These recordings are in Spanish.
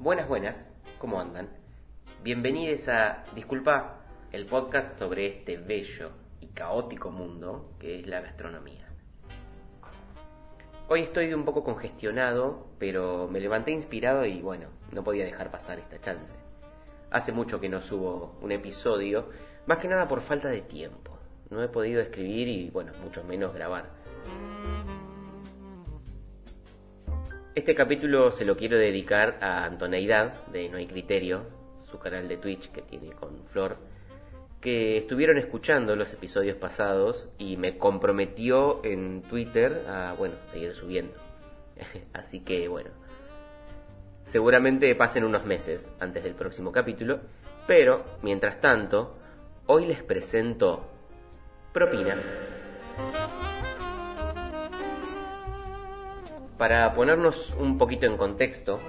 Buenas, buenas, ¿cómo andan? Bienvenidos a Disculpa, el podcast sobre este bello y caótico mundo que es la gastronomía. Hoy estoy un poco congestionado, pero me levanté inspirado y bueno, no podía dejar pasar esta chance. Hace mucho que no subo un episodio, más que nada por falta de tiempo. No he podido escribir y bueno, mucho menos grabar. Este capítulo se lo quiero dedicar a Antoneidad de No hay Criterio, su canal de Twitch que tiene con Flor, que estuvieron escuchando los episodios pasados y me comprometió en Twitter a, bueno, seguir subiendo. Así que, bueno, seguramente pasen unos meses antes del próximo capítulo, pero, mientras tanto, hoy les presento Propina. Para ponernos un poquito en contexto,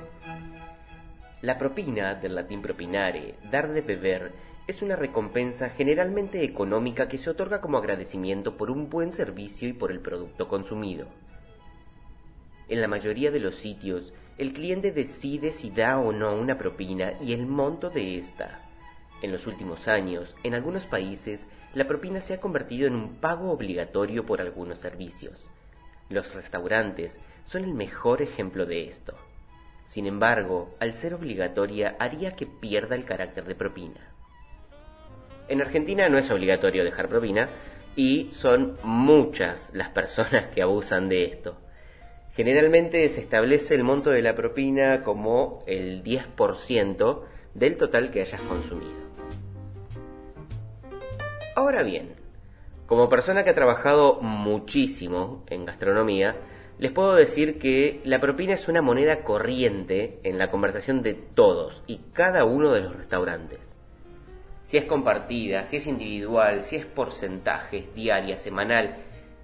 la propina, del latín propinare, dar de beber, es una recompensa generalmente económica que se otorga como agradecimiento por un buen servicio y por el producto consumido. En la mayoría de los sitios, el cliente decide si da o no una propina y el monto de esta. En los últimos años, en algunos países, la propina se ha convertido en un pago obligatorio por algunos servicios. Los restaurantes son el mejor ejemplo de esto. Sin embargo, al ser obligatoria haría que pierda el carácter de propina. En Argentina no es obligatorio dejar propina y son muchas las personas que abusan de esto. Generalmente se establece el monto de la propina como el 10% del total que hayas consumido. Ahora bien, como persona que ha trabajado muchísimo en gastronomía, les puedo decir que la propina es una moneda corriente en la conversación de todos y cada uno de los restaurantes. Si es compartida, si es individual, si es porcentaje, diaria, semanal,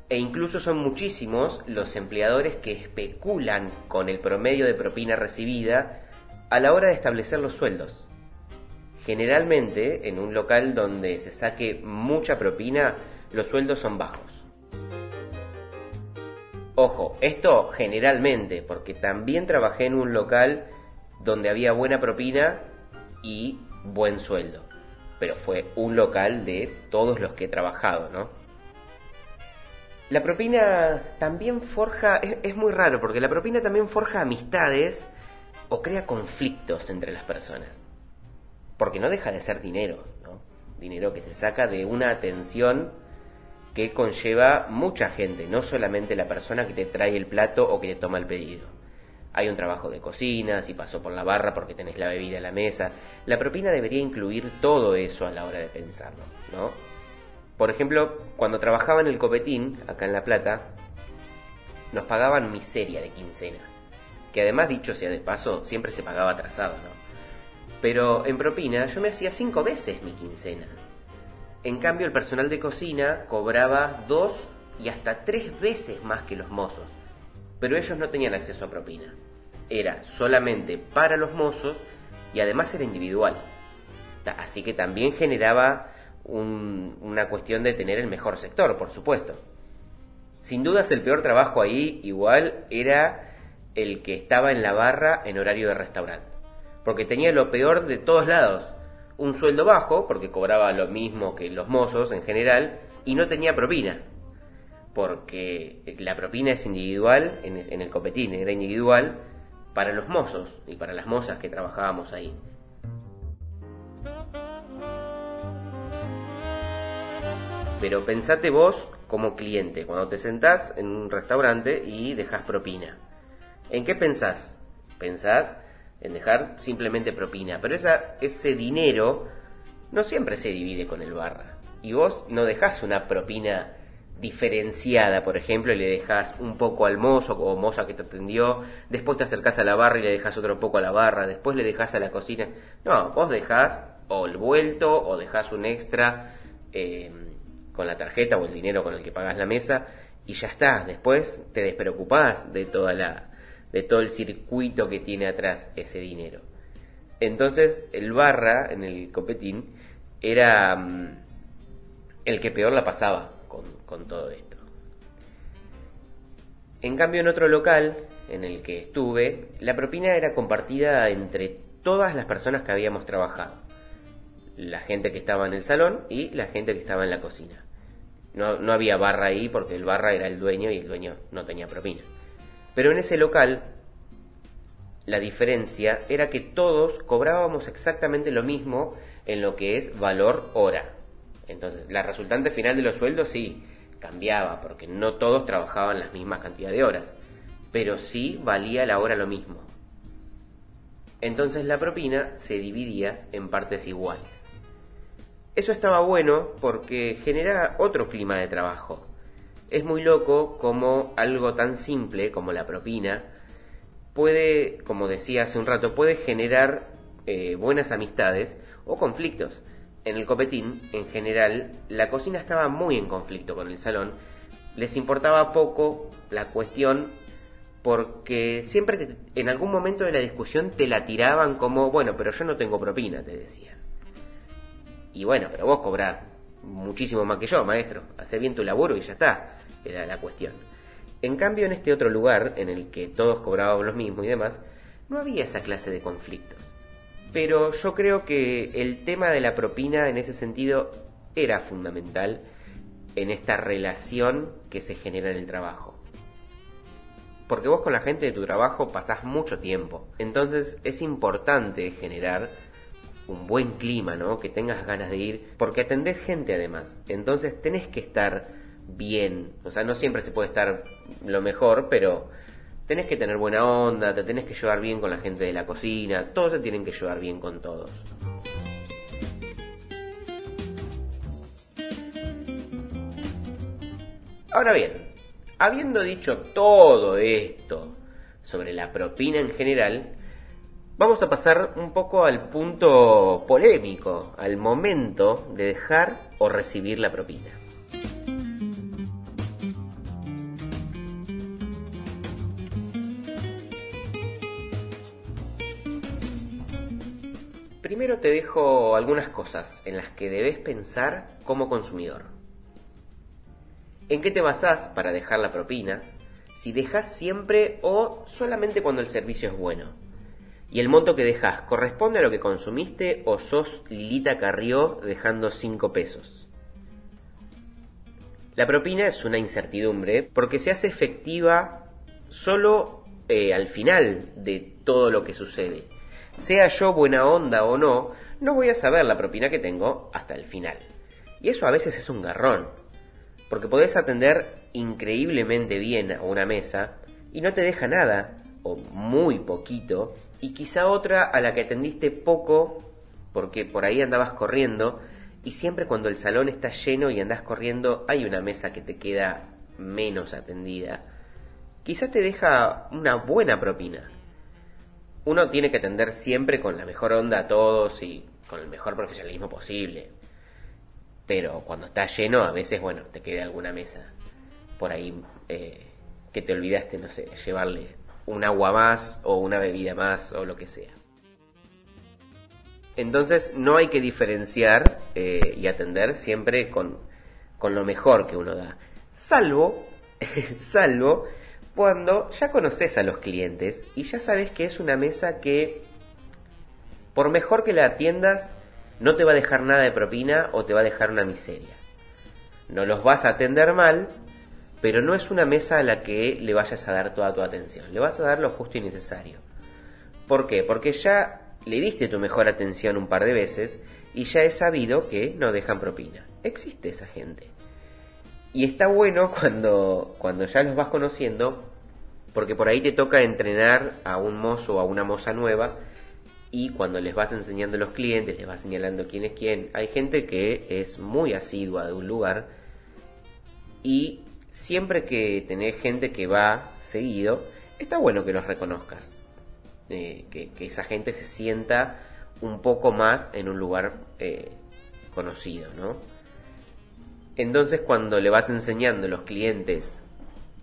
e incluso son muchísimos los empleadores que especulan con el promedio de propina recibida a la hora de establecer los sueldos. Generalmente, en un local donde se saque mucha propina, los sueldos son bajos. Ojo, esto generalmente, porque también trabajé en un local donde había buena propina y buen sueldo. Pero fue un local de todos los que he trabajado, ¿no? La propina también forja, es, muy raro, porque la propina también forja amistades o crea conflictos entre las personas. Porque no deja de ser dinero, ¿no? Dinero que se saca de una atención que conlleva mucha gente, no solamente la persona que te trae el plato o que te toma el pedido. Hay un trabajo de cocina, si pasó por la barra porque tenés la bebida a la mesa. La propina debería incluir todo eso a la hora de pensarlo, ¿no? Por ejemplo, cuando trabajaba en el copetín, acá en La Plata, nos pagaban miseria de quincena. Que además, dicho sea de paso, siempre se pagaba atrasado, ¿no? Pero en propina yo me hacía cinco veces mi quincena. En cambio, el personal de cocina cobraba dos y hasta tres veces más que los mozos, pero ellos no tenían acceso a propina. Era solamente para los mozos y además era individual. Así que también generaba una cuestión de tener el mejor sector, por supuesto. Sin dudas el peor trabajo ahí igual era el que estaba en la barra en horario de restaurante, porque tenía lo peor de todos lados un sueldo bajo, porque cobraba lo mismo que los mozos en general, y no tenía propina, porque la propina es individual, en, el copetín era individual, para los mozos y para las mozas que trabajábamos ahí. Pero pensate vos como cliente, cuando te sentás en un restaurante y dejas propina. ¿En qué pensás? Pensás en dejar simplemente propina. Pero esa, ese dinero no siempre se divide con el barra. Y vos no dejás una propina diferenciada, por ejemplo, y le dejas un poco al mozo o moza que te atendió, después te acercás a la barra y le dejas otro poco a la barra, después le dejas a la cocina. No, vos dejás o el vuelto o dejás un extra eh, con la tarjeta o el dinero con el que pagás la mesa y ya está. Después te despreocupás de toda la, de todo el circuito que tiene atrás ese dinero. Entonces el barra en el copetín era mm, el que peor la pasaba con, todo esto. En cambio en otro local, en el que estuve, la propina era compartida entre todas las personas que habíamos trabajado. La gente que estaba en el salón y la gente que estaba en la cocina. No, no había barra ahí porque el barra era el dueño y el dueño no tenía propina. Pero en ese local la diferencia era que todos cobrábamos exactamente lo mismo en lo que es valor hora. Entonces, la resultante final de los sueldos sí cambiaba, porque no todos trabajaban las mismas cantidad de horas, pero sí valía la hora lo mismo. Entonces la propina se dividía en partes iguales. Eso estaba bueno porque genera otro clima de trabajo. Es muy loco como algo tan simple como la propina puede, como decía hace un rato, puede generar eh, buenas amistades o conflictos. En el copetín, en general, la cocina estaba muy en conflicto con el salón. Les importaba poco la cuestión porque siempre en algún momento de la discusión te la tiraban como, bueno, pero yo no tengo propina, te decían. Y bueno, pero vos cobrás muchísimo más que yo, maestro. Hacé bien tu laburo y ya está, era la cuestión. En cambio, en este otro lugar, en el que todos cobrábamos lo mismo y demás, no había esa clase de conflictos. Pero yo creo que el tema de la propina en ese sentido era fundamental en esta relación que se genera en el trabajo. Porque vos con la gente de tu trabajo pasás mucho tiempo. Entonces es importante generar un buen clima, ¿no? Que tengas ganas de ir. Porque atendés gente además. Entonces tenés que estar bien. O sea, no siempre se puede estar lo mejor, pero tenés que tener buena onda, te tenés que llevar bien con la gente de la cocina, todos se tienen que llevar bien con todos. Ahora bien, habiendo dicho todo esto sobre la propina en general, vamos a pasar un poco al punto polémico, al momento de dejar o recibir la propina. Primero te dejo algunas cosas en las que debes pensar como consumidor. ¿En qué te basás para dejar la propina? Si dejas siempre o solamente cuando el servicio es bueno. ¿Y el monto que dejas corresponde a lo que consumiste o sos Lilita Carrió dejando 5 pesos? La propina es una incertidumbre porque se hace efectiva solo eh, al final de todo lo que sucede sea yo buena onda o no, no voy a saber la propina que tengo hasta el final. Y eso a veces es un garrón, porque podés atender increíblemente bien a una mesa y no te deja nada, o muy poquito, y quizá otra a la que atendiste poco, porque por ahí andabas corriendo, y siempre cuando el salón está lleno y andás corriendo, hay una mesa que te queda menos atendida. Quizá te deja una buena propina, uno tiene que atender siempre con la mejor onda a todos y con el mejor profesionalismo posible. Pero cuando está lleno, a veces, bueno, te queda alguna mesa por ahí eh, que te olvidaste, no sé, llevarle un agua más o una bebida más o lo que sea. Entonces no hay que diferenciar eh, y atender siempre con, con lo mejor que uno da. Salvo, salvo cuando ya conoces a los clientes y ya sabes que es una mesa que, por mejor que la atiendas, no te va a dejar nada de propina o te va a dejar una miseria. No los vas a atender mal, pero no es una mesa a la que le vayas a dar toda tu atención. Le vas a dar lo justo y necesario. ¿Por qué? Porque ya le diste tu mejor atención un par de veces y ya he sabido que no dejan propina. Existe esa gente. Y está bueno cuando, cuando ya los vas conociendo, porque por ahí te toca entrenar a un mozo o a una moza nueva y cuando les vas enseñando a los clientes, les vas señalando quién es quién, hay gente que es muy asidua de un lugar y siempre que tenés gente que va seguido, está bueno que los reconozcas, eh, que, esa gente se sienta un poco más en un lugar eh, conocido, ¿no? Entonces cuando le vas enseñando los clientes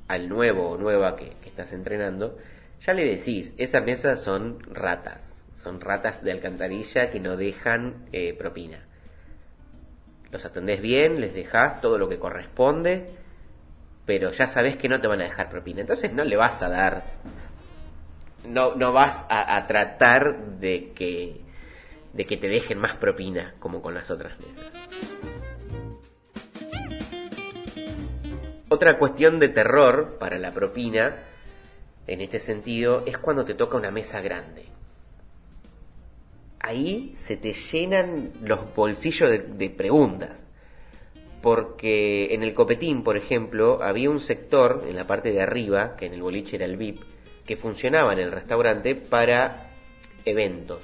al nuevo o nueva que, estás entrenando, ya le decís, esa mesa son ratas, son ratas de alcantarilla que no dejan eh, propina. Los atendés bien, les dejás todo lo que corresponde, pero ya sabes que no te van a dejar propina. Entonces no le vas a dar no, no vas a, a tratar de que, de que te dejen más propina como con las otras mesas. Otra cuestión de terror para la propina, en este sentido, es cuando te toca una mesa grande. Ahí se te llenan los bolsillos de, preguntas. Porque en el copetín, por ejemplo, había un sector en la parte de arriba, que en el boliche era el VIP, que funcionaba en el restaurante para eventos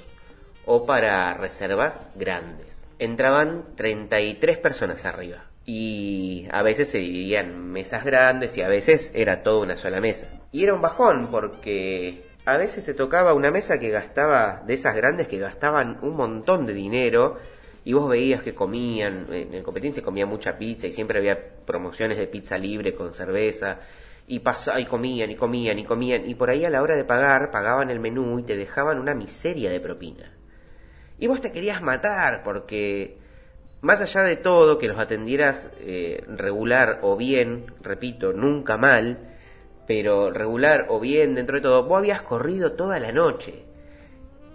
o para reservas grandes. Entraban 33 personas arriba y a veces se dividían mesas grandes y a veces era toda una sola mesa. Y era un bajón porque a veces te tocaba una mesa que gastaba, de esas grandes que gastaban un montón de dinero y vos veías que comían, en competencia comía mucha pizza y siempre había promociones de pizza libre con cerveza y, y comían y comían y comían y por ahí a la hora de pagar pagaban el menú y te dejaban una miseria de propina. Y vos te querías matar porque más allá de todo que los atendieras eh, regular o bien, repito, nunca mal, pero regular o bien dentro de todo, vos habías corrido toda la noche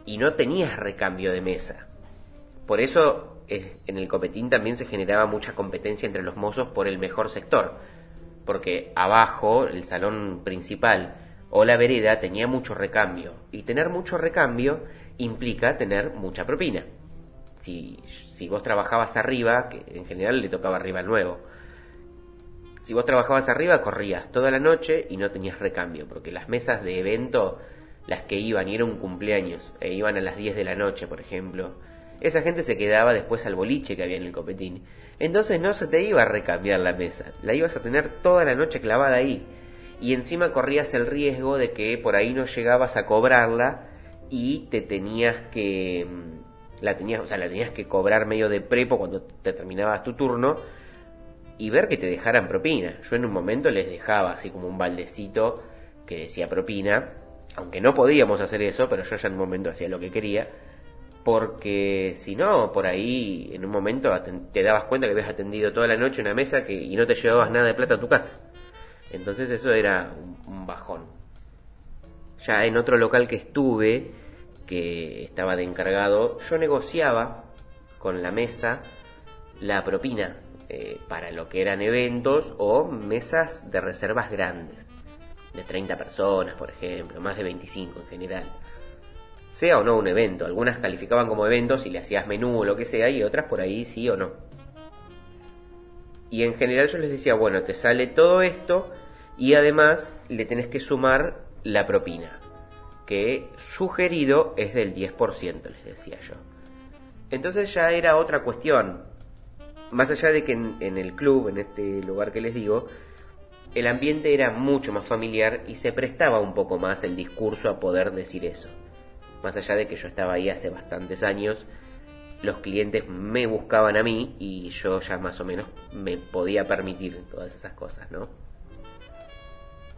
y no tenías recambio de mesa. Por eso eh, en el copetín también se generaba mucha competencia entre los mozos por el mejor sector porque abajo, el salón principal o la vereda tenía mucho recambio, y tener mucho recambio implica tener mucha propina. Si, si vos trabajabas arriba, que en general le tocaba arriba al nuevo, si vos trabajabas arriba corrías toda la noche y no tenías recambio, porque las mesas de evento, las que iban y era un cumpleaños, e iban a las 10 de la noche, por ejemplo, esa gente se quedaba después al boliche que había en el copetín entonces no se te iba a recambiar la mesa, la ibas a tener toda la noche clavada ahí. Y encima corrías el riesgo de que por ahí no llegabas a cobrarla y te tenías que mm, la tenías, o sea, la tenías que cobrar medio de prepo cuando te terminabas tu turno y ver que te dejaran propina. Yo en un momento les dejaba así como un baldecito que decía propina, aunque no podíamos hacer eso, pero yo ya en un momento hacía lo que quería porque si no, por ahí en un momento te dabas cuenta que habías atendido toda la noche una mesa que, y no te llevabas nada de plata a tu casa. Entonces eso era un, bajón. Ya en otro local que estuve, que estaba de encargado, yo negociaba con la mesa la propina eh, para lo que eran eventos o mesas de reservas grandes, de 30 personas, por ejemplo, más de 25 en general sea o no un evento. Algunas calificaban como eventos y le hacías menú o lo que sea, y otras por ahí sí o no. Y en general yo les decía, bueno, te sale todo esto y además le tenés que sumar la propina, que sugerido es del 10%, les decía yo. Entonces ya era otra cuestión. Más allá de que en, el club, en este lugar que les digo, el ambiente era mucho más familiar y se prestaba un poco más el discurso a poder decir eso más allá de que yo estaba ahí hace bastantes años, los clientes me buscaban a mí y yo ya más o menos me podía permitir todas esas cosas, ¿no?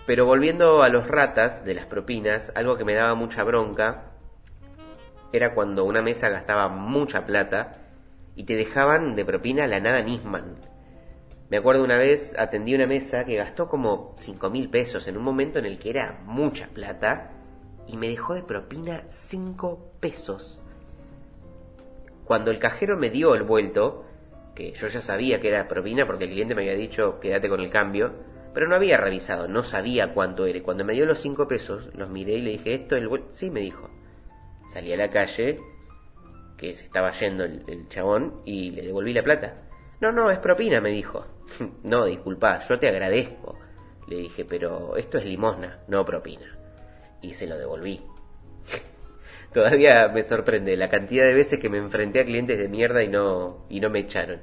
Pero volviendo a los ratas de las propinas, algo que me daba mucha bronca era cuando una mesa gastaba mucha plata y te dejaban de propina la nada Nisman. Me acuerdo una vez atendí una mesa que gastó como 5 mil pesos en un momento en el que era mucha plata y me dejó de propina 5 pesos. Cuando el cajero me dio el vuelto, que yo ya sabía que era propina porque el cliente me había dicho quédate con el cambio, pero no había revisado, no sabía cuánto era. Cuando me dio los 5 pesos, los miré y le dije, ¿esto es el? Sí, me dijo. Salí a la calle, que se estaba yendo el, el chabón, y le devolví la plata. No, no, es propina, me dijo. no, disculpa, yo te agradezco. Le dije, pero esto es limosna, no propina y se lo devolví. Todavía me sorprende la cantidad de veces que me enfrenté a clientes de mierda y no, y no me echaron.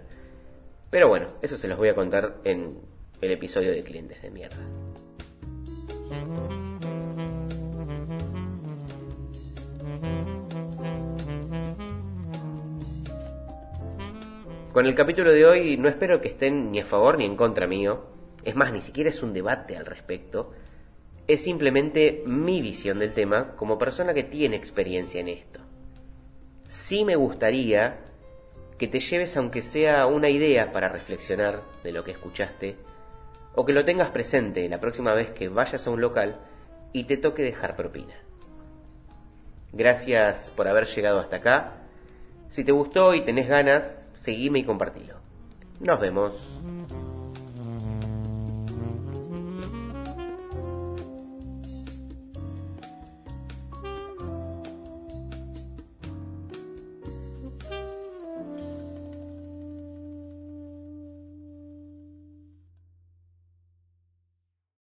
Pero bueno, eso se los voy a contar en el episodio de clientes de mierda. Con el capítulo de hoy no espero que estén ni a favor ni en contra mío. Es más, ni siquiera es un debate al respecto es simplemente mi visión del tema como persona que tiene experiencia en esto. Sí me gustaría que te lleves aunque sea una idea para reflexionar de lo que escuchaste, o que lo tengas presente la próxima vez que vayas a un local y te toque dejar propina. Gracias por haber llegado hasta acá. Si te gustó y tenés ganas, seguime y compartilo. Nos vemos.